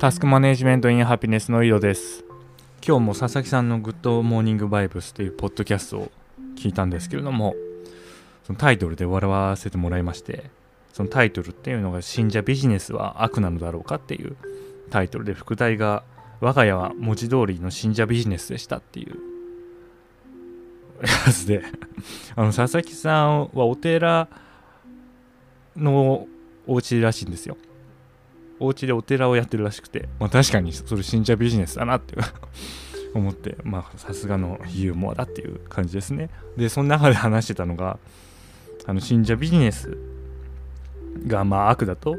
タスクマネジメントインハピネスの井戸です。今日も佐々木さんのグッドモーニングバイブスというポッドキャストを聞いたんですけれどもそのタイトルで笑わせてもらいましてそのタイトルっていうのが信者ビジネスは悪なのだろうかっていうタイトルで副題が我が家は文字通りの信者ビジネスでしたっていう。やつで あの佐々木さんはお寺のお家らしいんですよ。お家でお寺をやってるらしくて、まあ、確かにそれ信者ビジネスだなって 思って。まあさすがのユーモアだっていう感じですね。でその中で話してたのがあの信者ビジネスがまあ悪だと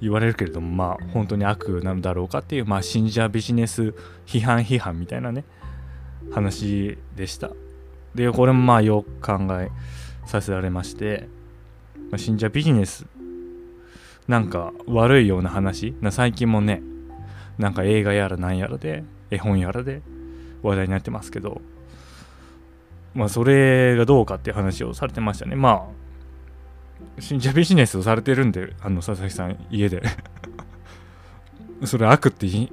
言われるけれどもまあ本当に悪なのだろうかっていうまあ信者ビジネス批判批判みたいなね話でした。でこれもまあよく考えさせられまして、まあ、信者ビジネスなんか悪いような話？な最近もねなんか映画やらなんやらで絵本やらで話題になってますけどまあそれがどうかっていう話をされてましたね。まあ信者ビジネスをされてるんであの佐々木さん家で。それ悪って言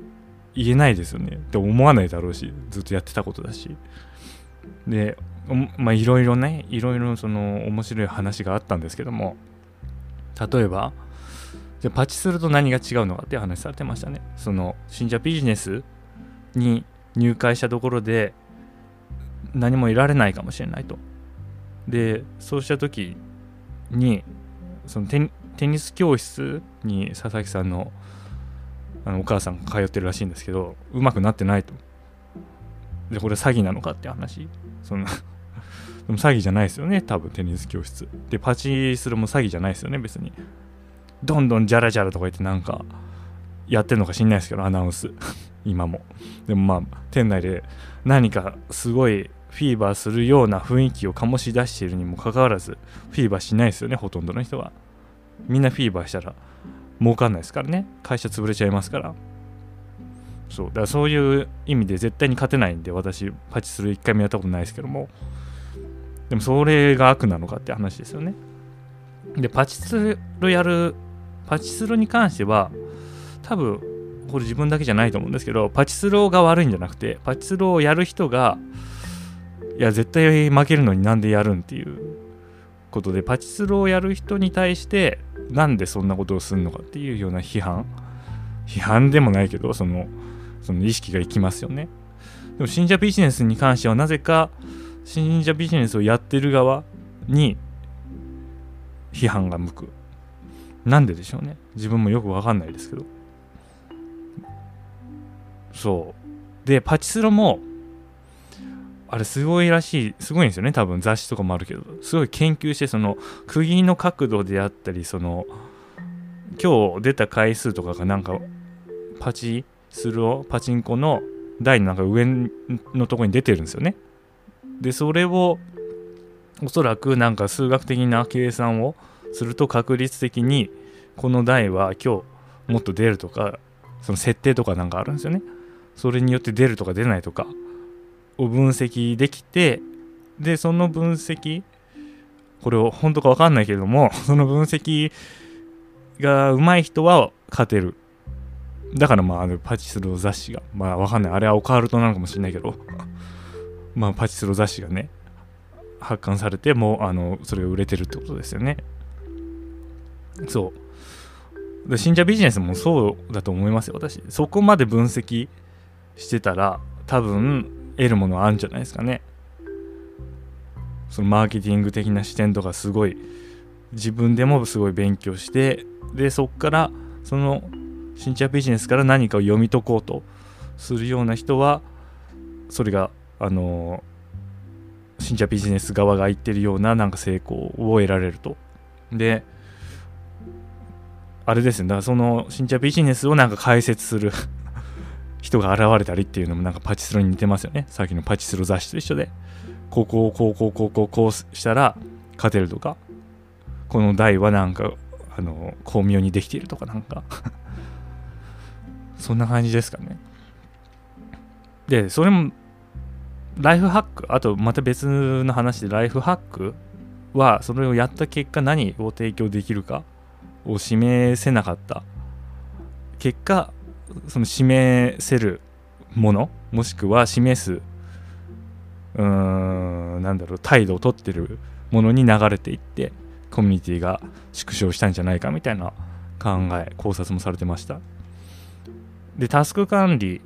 えないですよね。って思わないだろうしずっとやってたことだし。でまあいろいろねいろいろその面白い話があったんですけども例えばじゃパチスロと何が違うのかって話されてましたね。その信者ビジネスに入会したところで何も得られないかもしれないと。で、そうした時にそのテニス教室に佐々木さんのあのお母さんが通ってるらしいんですけど、うまくなってないと。で、これ詐欺なのかって話。その でも詐欺じゃないですよね、多分テニス教室。で、パチスロも詐欺じゃないですよね、別に。どんどんジャラジャラとか言ってなんかやってんのか知んないですけどアナウンス。今も。でもまあ店内で何かすごいフィーバーするような雰囲気を醸し出しているにもかかわらずフィーバーしないですよねほとんどの人は。みんなフィーバーしたら儲かんないですからね。会社潰れちゃいますから。そう。だからそういう意味で絶対に勝てないんで私パチする1回もやったことないですけども。でもそれが悪なのかって話ですよね。でパチスロやるパチスロに関しては多分これ自分だけじゃないと思うんですけどパチスロが悪いんじゃなくてパチスロをやる人がいや絶対負けるのになんでやるんっていうことでパチスロをやる人に対してなんでそんなことをするのかっていうような批判。批判でもないけどそのその意識がいきますよね。でも信者ビジネスに関してはなぜか信者ビジネスをやってる側に批判が向く。なんででしょうね。自分もよくわかんないですけど。そう。でパチスロもあれすごいらしいすごいんですよね。多分雑誌とかもあるけど。すごい研究してその釘の角度であったりその今日出た回数とかがなんかパチスロパチンコの台のなんか上のとこに出てるんですよね。でそれをおそらくなんか数学的な計算をすると確率的にこの台は今日もっと出るとかその設定とかなんかあるんですよね。それによって出るとか出ないとかを分析できてでその分析これを本当か分かんないけれども その分析が上手い人は勝てる。だからまああのパチスロ雑誌がまあ分かんない。あれはオカルトなのかもしれないけど まあパチスロ雑誌がね発刊されてもうあのそれが売れてるってことですよね。そう。で信者ビジネスもそうだと思いますよ私。そこまで分析してたら多分得るものはあるんじゃないですかね。そのマーケティング的な視点とかすごい自分でもすごい勉強してでそっからその信者ビジネスから何かを読み解こうとするような人はそれがあの信者ビジネス側が言ってるようななんか成功を得られると。で、あれですね、だからその信者ビジネスをなんか解説する 人が現れたりっていうのもなんかパチスロに似てますよね。さっきのパチスロ雑誌と一緒で、こうこをこうこうこうこうこうしたら勝てるとか、この台はなんか、あの、巧妙にできているとかなんかそんな感じですかね。で、それもライフハック、あとまた別の話でライフハックは、それをやった結果何を提供できるかを示せなかった。結果、その示せるものもしくは示すうーんなんだろう態度をとってるものに流れていってコミュニティが縮小したんじゃないかみたいな考え考察もされてました。でタスク管理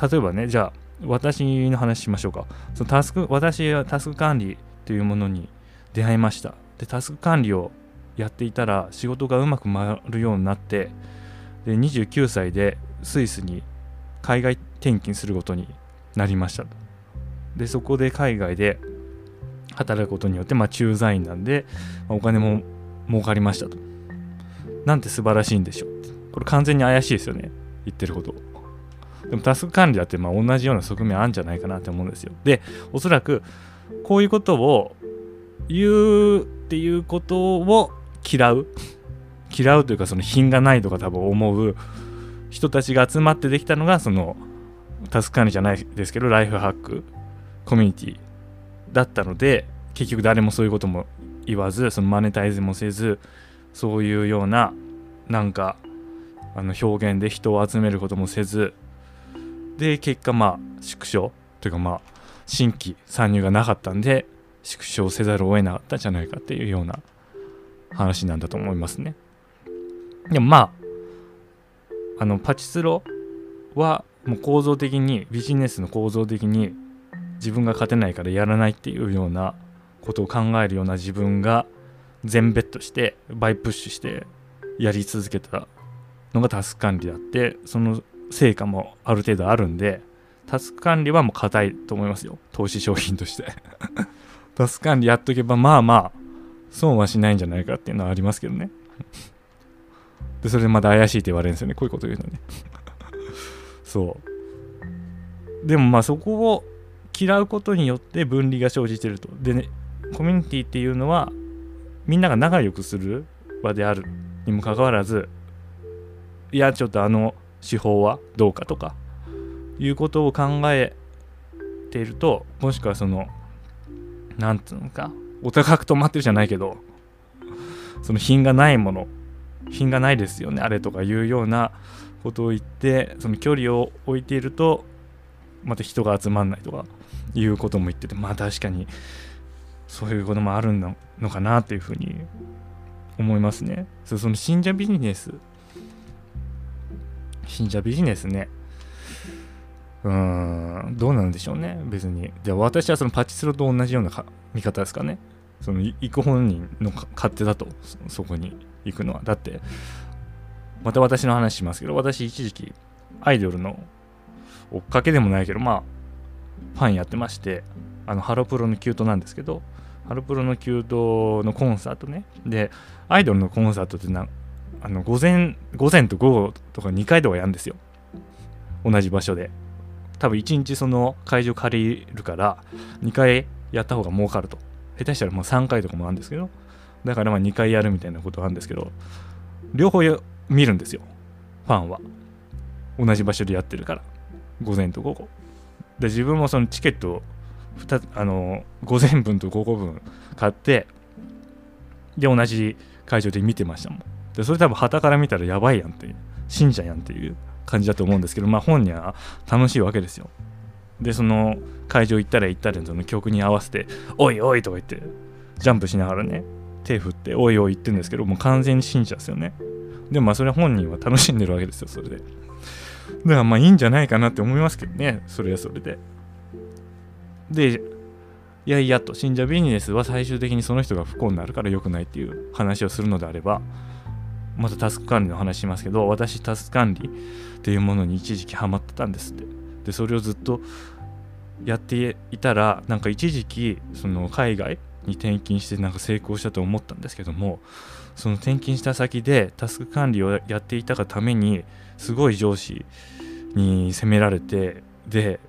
例えばねじゃあ私の話しましょうか。そのタスク私はタスク管理というものに出会いました。でタスク管理をやっていたら仕事がうまく回るようになってで29歳でスイスに海外転勤することになりました。でそこで海外で働くことによって、まあ、駐在員なんで、まあ、お金も儲かりましたと。なんて素晴らしいんでしょう。これ完全に怪しいですよね。言ってること。でもタスク管理だってまあ同じような側面あるんじゃないかなって思うんですよ。でおそらくこういうことを言うっていうことを嫌う。嫌うというかその品がないとか多分思う。人たちが集まってできたのがそのタスク管理じゃないですけどライフハック。コミュニティだったので結局誰もそういうことも言わずそのマネタイズもせずそういうようななんかあの表現で人を集めることもせずで結果まあ縮小。というかまあ新規参入がなかったんで縮小せざるを得なかったんじゃないかっていうような話なんだと思いますね。でもまああのパチスロはもう構造的にビジネスの構造的に自分が勝てないからやらないっていうようなことを考えるような自分が全ベッドしてバイプッシュしてやり続けたのがタスク管理であってその成果もある程度あるんでタスク管理はもう硬いと思いますよ投資商品として タスク管理やっとけばまあまあ損はしないんじゃないかっていうのはありますけどね。でそれでまだ怪しいって言われるんですよね。こういうこと言うのね。そう。でもまあそこを嫌うことによって分離が生じてると。でねコミュニティっていうのはみんなが仲良くする場であるにもかかわらずいやちょっとあの手法はどうかとかいうことを考えているともしくはその何て言うのかお高く止まってるじゃないけどその品がないもの品がないですよねあれとかいうようなことを言ってその距離を置いているとまた人が集まんないとかいうことも言っててまあ確かにそういうこともあるのかなっていうふうに思いますね。その信者ビジネス信者ビジネスね。うーんどうなんでしょうね別に。じゃあ私はそのパチスロと同じような見方ですかね。その行く本人の勝手だとそこに行くのは。だってまた私の話しますけど私一時期アイドルの追っかけでもないけどまあファンやってましてあのハロプロのキュートなんですけどハロプロのキュートのコンサートね。でアイドルのコンサートってなあの午前午前と午後とか2回とかやるんですよ。同じ場所で。多分1日その会場借りるから2回やった方が儲かると。下手したらもう3回とかもあるんですけどだからまあ2回やるみたいなことあるんですけど両方見るんですよ。ファンは。同じ場所でやってるから。午前と午後。で自分もそのチケットをあの午前分と午後分買ってで同じ会場で見てましたもん。でそれ多分旗から見たらやばいやんっていう信者やんっていう感じだと思うんですけどまあ本人は楽しいわけですよ。でその会場行ったら行ったらその曲に合わせて「おいおい」とか言ってジャンプしながらね手振って「おいおい」言ってるんですけどもう完全に信者ですよね。でもまあそれ本人は楽しんでるわけですよそれで。だからまあいいんじゃないかなって思いますけどねそれはそれで。でいやいやと信者ビジネスは最終的にその人が不幸になるから良くないっていう話をするのであればまたタスク管理の話しますけど私タスク管理っていうものに一時期ハマってたんですって。でそれをずっとやっていたらなんか一時期その海外に転勤してなんか成功したと思ったんですけどもその転勤した先でタスク管理をやっていたがためにすごい上司に責められてで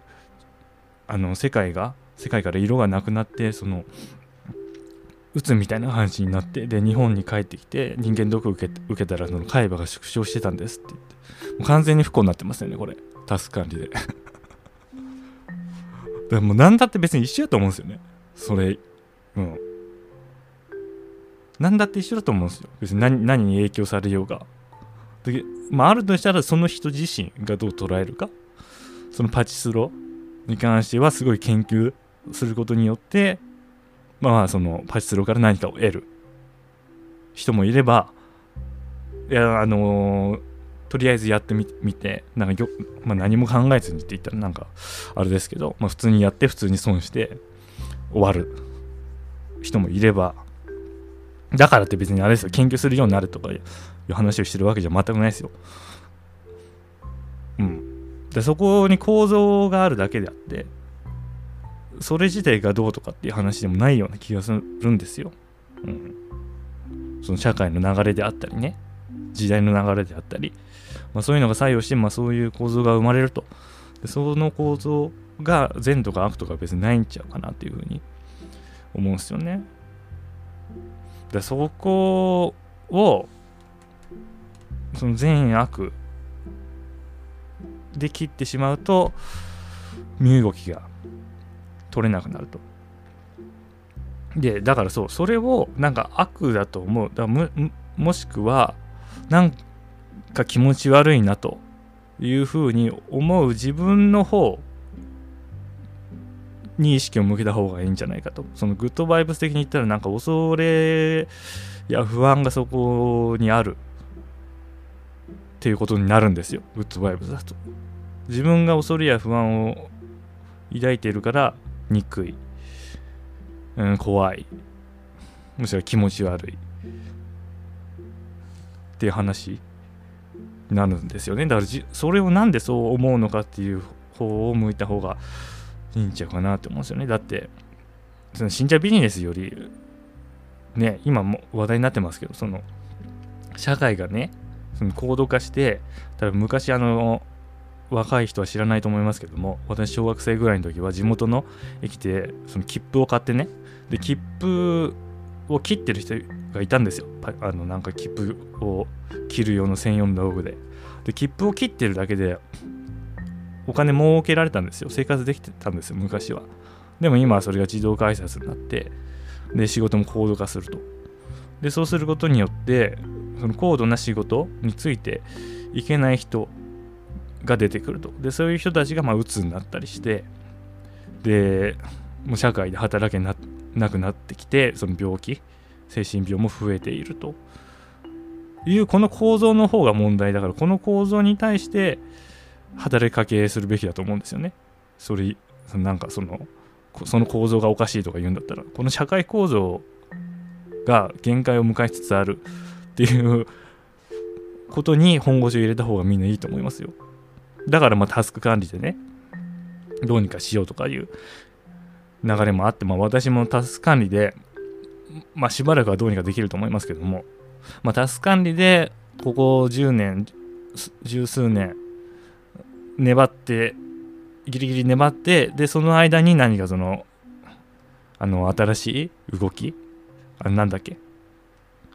あの世界が世界から色がなくなってそのうつみたいな話になってで日本に帰ってきて人間ドック受け受けたらその海馬が縮小してたんですって言って。もう完全に不幸になってますよねこれ。タスク管理で。でも何だって別に一緒やと思うんですよね。それ。うん。何だって一緒だと思うんですよ。別に何何に影響されようが。で、まあ、あるとしたらその人自身がどう捉えるか。そのパチスロに関してはすごい研究することによってまあそのパチスロから何かを得る人もいればいやあのー、とりあえずやってみてなんかよ、まあ、何も考えずにって言ったらなんかあれですけど、まあ、普通にやって普通に損して終わる人もいればだからって別にあれですよ。研究するようになるとかいう話をしてるわけじゃ全くないですよ。うん。でそこに構造があるだけであってそれ自体がどうとかっていう話でもないような気がするんですよ、うん、その社会の流れであったりね。時代の流れであったり、まあ、そういうのが作用して、まあ、そういう構造が生まれると。でその構造が善とか悪とか別にないんちゃうかなっていうふうに思うんですよね。でそこをその善悪で切ってしまうと身動きが取れなくなると。でだからそうそれをなんか悪だと思う。だももしくはなんか気持ち悪いなというふうに思う自分の方に意識を向けた方がいいんじゃないかと。そのグッドバイブス的に言ったらなんか恐れや不安がそこにあるっていうことになるんですよ。グッドバイブスだと。自分が恐れや不安を抱いているから憎い、うん、怖い。むしろ気持ち悪い。っていう話になるんですよね。だからそれをなんでそう思うのかっていう方を向いた方がいいんちゃうかなって思うんですよね。だってその信者ビジネスよりね今も話題になってますけどその社会がねその高度化して多分昔あの若い人は知らないと思いますけども私小学生ぐらいの時は地元の駅でその切符を買ってね。で切符を切ってる人がいたんですよ。あのなんか切符を切る用の専用の道具で。で切符を切ってるだけでお金儲けられたんですよ。生活できてたんですよ昔は。でも今はそれが自動改札になってで仕事も高度化すると。でそうすることによってその高度な仕事についていけない人が出てくると。でそういう人たちがまあ鬱になったりしてでもう社会で働けなくなってきてその病気精神病も増えているというこの構造の方が問題だからこの構造に対して働きかけするべきだと思うんですよね。それなんかそのその構造がおかしいとか言うんだったらこの社会構造が限界を迎えつつあるっていうことに本腰を入れた方がみんないいと思いますよ。だからまあタスク管理でねどうにかしようとかいう流れもあって、まあ、私もタス管理でまあ、しばらくはどうにかできると思いますけども、まあ、タス管理でここ10年十数年粘ってギリギリ粘ってでその間に何かそのあの新しい動きあれなんだっけ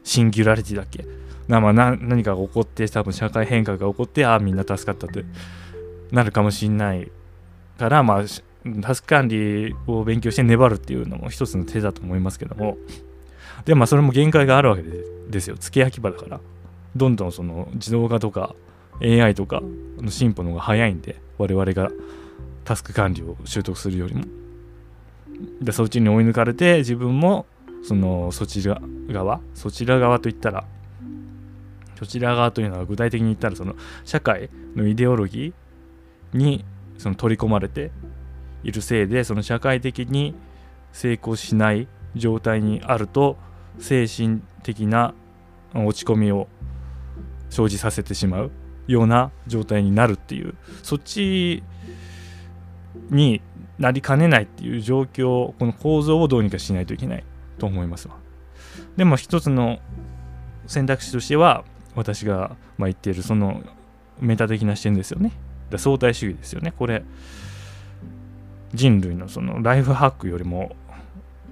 シンギュラリティだっけな、まあ、何かが起こって多分社会変革が起こってああみんな助かったってなるかもしんないからまあタスク管理を勉強して粘るっていうのも一つの手だと思いますけども。でまあそれも限界があるわけですよ。付け焼き場だから。どんどんその自動化とか AI とかの進歩の方が早いんで我々がタスク管理を習得するよりも。でそっちに追い抜かれて自分もそのそちら側そちら側といったらそちら側というのは具体的に言ったらその社会のイデオロギーにその取り込まれているせいでその社会的に成功しない状態にあると精神的な落ち込みを生じさせてしまうような状態になるっていうそっちになりかねないっていう状況この構造をどうにかしないといけないと思いますわ。でも一つの選択肢としては私がま言っているそのメタ的な視点ですよね。相対主義ですよね。これ人類のそのライフハックよりも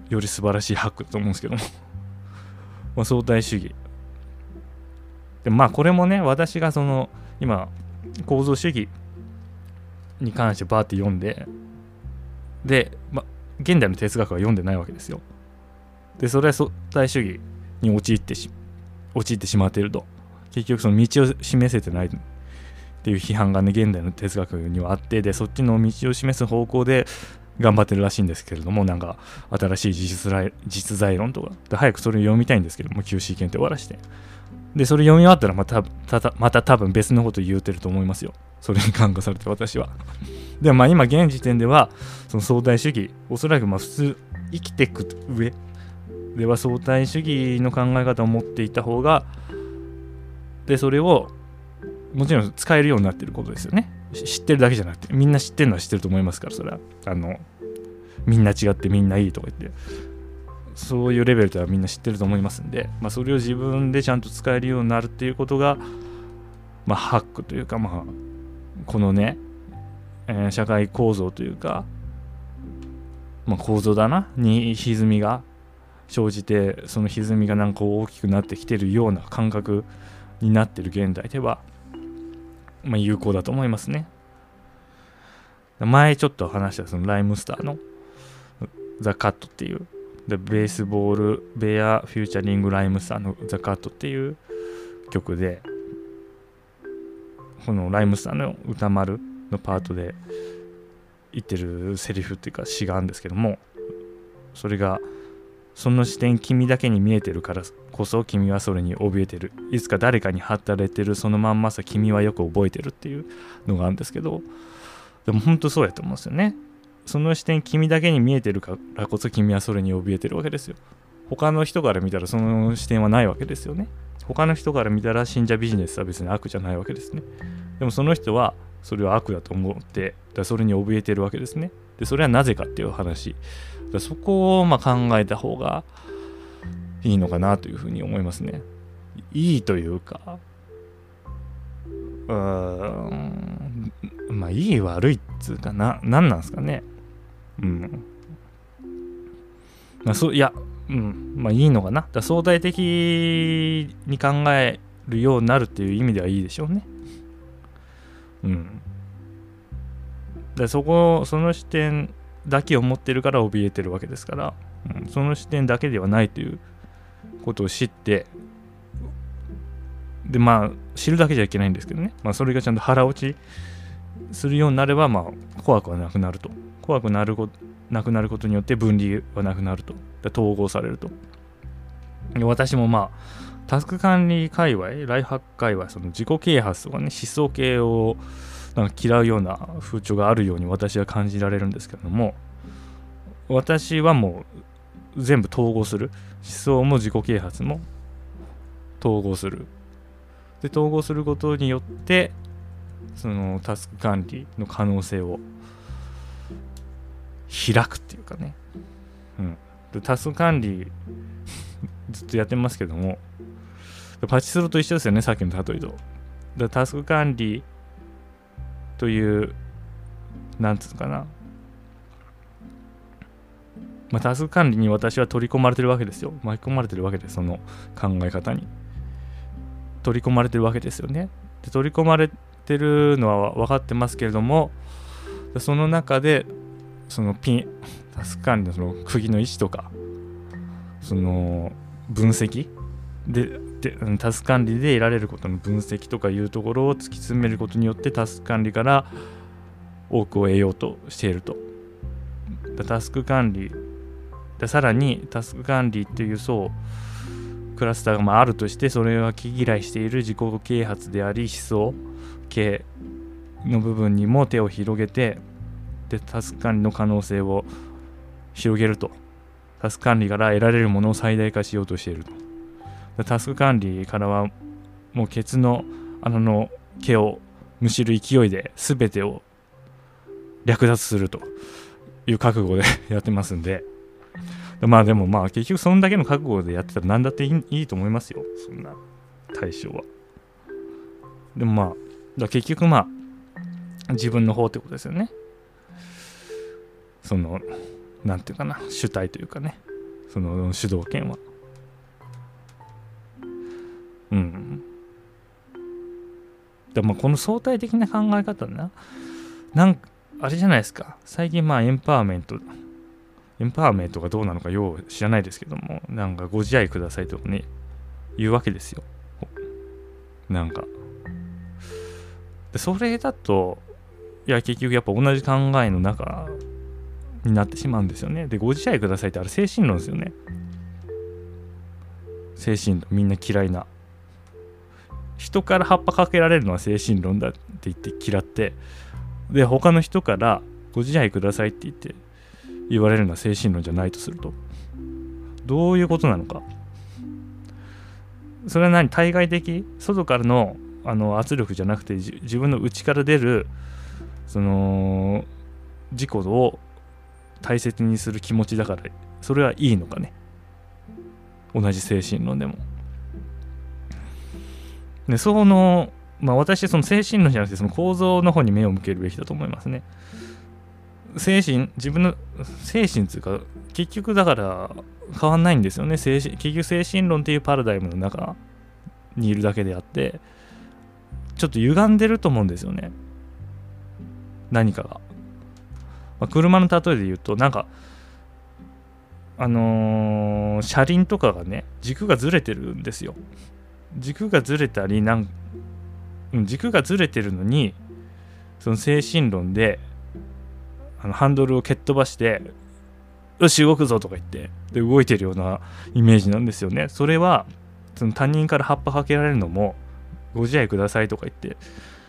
より素晴らしいハックだと思うんですけども。まあ相対主義。でまあこれもね私がその今構造主義に関してバーって読んでで、ま、現代の哲学は読んでないわけですよ。でそれは相対主義に陥ってし陥ってしまっていると。結局その道を示せてない。っていう批判がね現代の哲学にはあってでそっちの道を示す方向で頑張ってるらしいんですけれどもなんか新しい実在実在論とかで早くそれを読みたいんですけども QC 検定終わらしてでそれ読み終わったらまたたまた多分別のこと言うてると思いますよ。それに感化されて私は。でもまあ今現時点ではその相対主義おそらくまあ普通生きていく上では相対主義の考え方を持っていた方がでそれをもちろん使えるようになってることですよね。知ってるだけじゃなくてみんな知ってるのは知ってると思いますからそれは。あのみんな違ってみんないいとか言って。そういうレベルではみんな知ってると思いますんで、まあ、それを自分でちゃんと使えるようになるっていうことが、まあ、ハックというか、まあ、このね、えー、社会構造というか、まあ、構造だな？に歪みが生じてその歪みがなんか大きくなってきてるような感覚になってる現代では、まあ、有効だと思いますね。前ちょっと話したそのライムスターのザ・カットっていうでベースボールベアフューチャリングライムスターのザ・カットっていう曲でこのライムスターの歌丸のパートで言ってるセリフっていうか詩があるんですけどもそれがその視点君だけに見えてるからこそ君はそれに怯えてる。いつか誰かに働いてるそのまんまさ君はよく覚えてるっていうのがあるんですけど。でも本当そうやと思うんですよね。その視点君だけに見えてるからこそ君はそれに怯えてるわけですよ。他の人から見たらその視点はないわけですよね。他の人から見たら信者ビジネスは別に悪じゃないわけですね。でもその人はそれは悪だと思ってだそれに怯えてるわけですね。でそれはなぜかっていう話。そこをま考えた方がいいのかなというふうに思いますね。いいというか、うーん、まあいい悪いっつうかな、何なんですかね。うん。まあそう、いや、うん、まあいいのかな。だ相対的に考えるようになるっていう意味ではいいでしょうね。うん。でそこ、その視点だけを持ってるから怯えてるわけですから、うん、その視点だけではないということを知ってでまあ知るだけじゃいけないんですけどね、まあ、それがちゃんと腹落ちするようになれば、まあ、怖くはなくなると。怖くなるこなくなることによって分離はなくなると。統合されると。私もまあタスク管理界隈ライフハック界隈その自己啓発とかね思想系をなんか嫌うような風潮があるように私は感じられるんですけれども私はもう全部統合する。思想も自己啓発も統合する。で統合することによってそのタスク管理の可能性を開くっていうかね、うん、でタスク管理ずっとやってますけどもパチスロと一緒ですよねさっきの例えと。タスク管理というなんつうのかなまあ、タスク管理に私は取り込まれてるわけですよ。巻き込まれてるわけです、その考え方に。取り込まれてるわけですよね。で取り込まれてるのは分かってますけれども、その中で、そのピン、タスク管理のその釘の位置とか、その分析ででタスク管理で得られることの分析とかいうところを突き詰めることによってタスク管理から多くを得ようとしていると。タスク管理でさらにタスク管理っていう層クラスターがあるとしてそれは気嫌いしている自己啓発であり思想系の部分にも手を広げてでタスク管理の可能性を広げるとタスク管理から得られるものを最大化しようとしているとタスク管理からはもうケツの穴の毛をむしる勢いで全てを略奪するという覚悟で やってますんでまあでもまあ結局そんだけの覚悟でやってたら何だっていいいいと思いますよ。そんな対象は。でもまあ、だ結局まあ自分の方ってことですよね。その、なんていうかな、主体というかね、その主導権は。うん。でもこの相対的な考え方な、なんか、あれじゃないですか。最近まあエンパワーメントエンパワーメントがどうなのかよう知らないですけども、なんかご自愛くださいとかね、言うわけですよ。なんかそれだといや結局やっぱ同じ考えの中になってしまうんですよねでご自愛くださいってあれ精神論ですよね精神論みんな嫌いな人から葉っぱかけられるのは精神論だって言って嫌ってで他の人からご自愛くださいって言って言われるのは精神論じゃないとするとどういうことなのか。それは何？対外的？外からのあの圧力じゃなくて自分の内から出るその自己を大切にする気持ちだからそれはいいのかね。同じ精神論でも。でそのまあ私その精神論じゃなくてその構造の方に目を向けるべきだと思いますね。精神自分の精神っていうか結局だから変わんないんですよね。精神結局精神論っていうパラダイムの中にいるだけであってちょっと歪んでると思うんですよね。何かが、まあ、車の例えで言うとなんかあのー、車輪とかがね軸がずれてるんですよ。軸がずれたりなん軸がずれてるのにその精神論であのハンドルを蹴っ飛ばしてよし動くぞとか言ってで動いてるようなイメージなんですよね。それはその他人から葉っぱかけられるのもご自愛くださいとか言って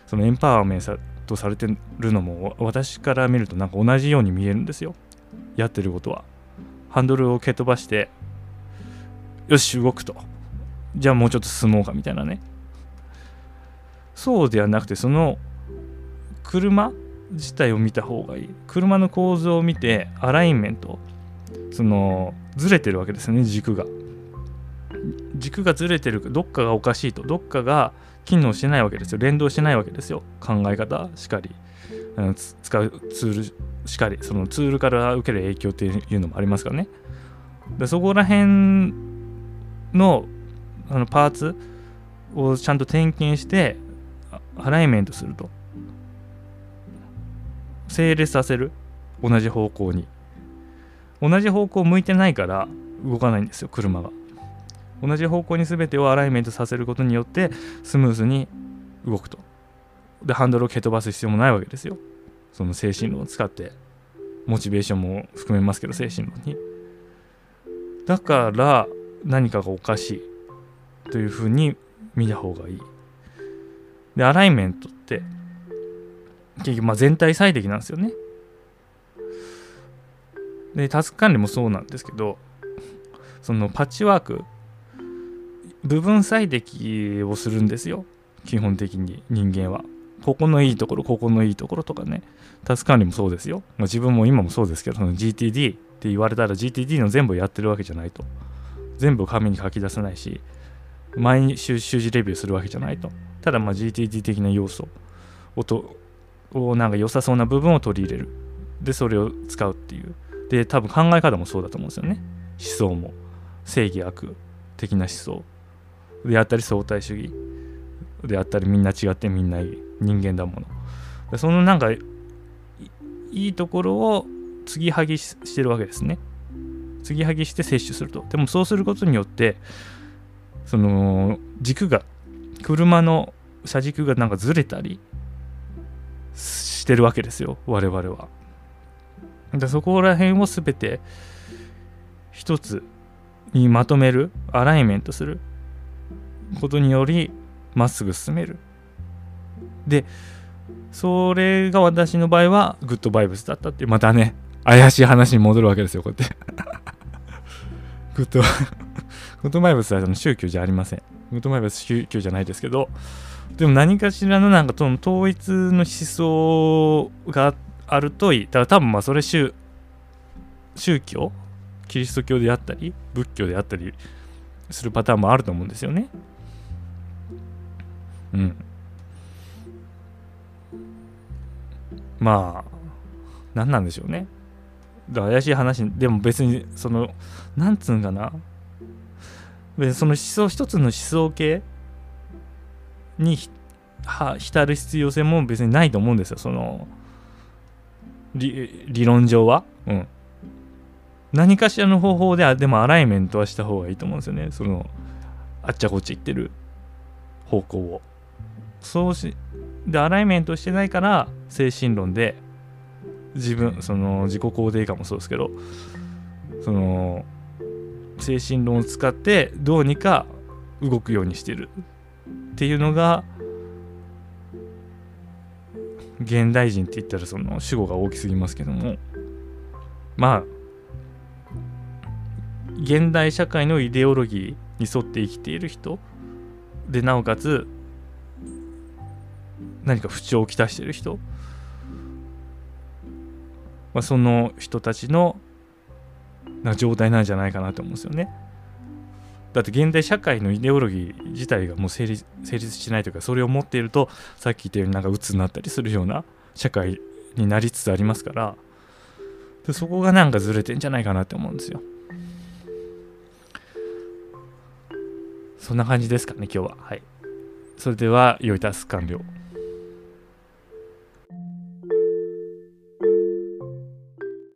そのエンパワーメントされてるのも私から見るとなんか同じように見えるんですよ。やってることは。ハンドルを蹴っ飛ばしてよし動くと。じゃあもうちょっと進もうかみたいなね。そうではなくてその車自体を見た方がいい。車の構造を見てアラインメントそのずれてるわけですよね軸が。軸がずれてるどっかがおかしいと。どっかが機能してないわけですよ。連動してないわけですよ。考え方しかり。使うツールしかり。そのツールから受ける影響っていうのもありますからね。でそこら辺のあのパーツをちゃんと点検してアライメントすると。整列させる。同じ方向に。同じ方向向いてないから動かないんですよ車が。同じ方向に全てをアライメントさせることによってスムーズに動くと。でハンドルを蹴飛ばす必要もないわけですよ。その精神論を使って。モチベーションも含めますけど精神論に。だから何かがおかしい。というふうに見た方がいい。でアライメントって結局まあ全体最適なんですよね。でタスク管理もそうなんですけどそのパッチワーク部分最適をするんですよ。基本的に人間は。ここのいいところここのいいところとかね。タスク管理もそうですよ、まあ、自分も今もそうですけどその GTD って言われたら GTD の全部やってるわけじゃないと。全部紙に書き出せないし毎週習字レビューするわけじゃないと。ただまあ GTD 的な要素をとをなんか良さそうな部分を取り入れる。でそれを使うっていう。で多分考え方もそうだと思うんですよね。思想も。正義悪的な思想。であったり相対主義。であったりみんな違ってみんないい人間だもの。そのなんかいいところを継ぎはぎしてるわけですね。継ぎはぎして摂取すると。でもそうすることによってその軸が車の車軸がなんかずれたりしてるわけですよ我々は。でそこら辺を全て一つにまとめるアライメントすることによりまっすぐ進める。でそれが私の場合はグッドバイブスだったっていうまたね怪しい話に戻るわけですよこうやって。グッドグッドバイブスはその宗教じゃありませんグッドバイブス宗教じゃないですけどでも何かしらのなんかその統一の思想があるといいだから多分まあそれ宗宗教キリスト教であったり仏教であったりするパターンもあると思うんですよね。うん。まあ、何なんでしょうね。だから怪しい話、でも別に、その、なんつうんかな。別にその思想、一つの思想系に浸る必要性も別にないと思うんですよ。その、理論上は。うん。何かしらの方法ででもアライメントはした方がいいと思うんですよね。その、あっちゃこっち行ってる方向をそうしでアライメントしてないから精神論で自分その自己肯定感もそうですけどその精神論を使ってどうにか動くようにしてるっていうのが現代人って言ったらその主語が大きすぎますけども。まあ現代社会のイデオロギーに沿って生きている人。でなおかつ何か不調をきたしている人、まあ、その人たちのな状態なんじゃないかなと思うんですよね。だって現代社会のイデオロギー自体がもう成立成立しないというかそれを持っているとさっき言ったようになんか鬱になったりするような社会になりつつありますからでそこがなんかずれてんじゃないかなって思うんですよ。そんな感じですかね今日は。はい。それでは良いタスク完了。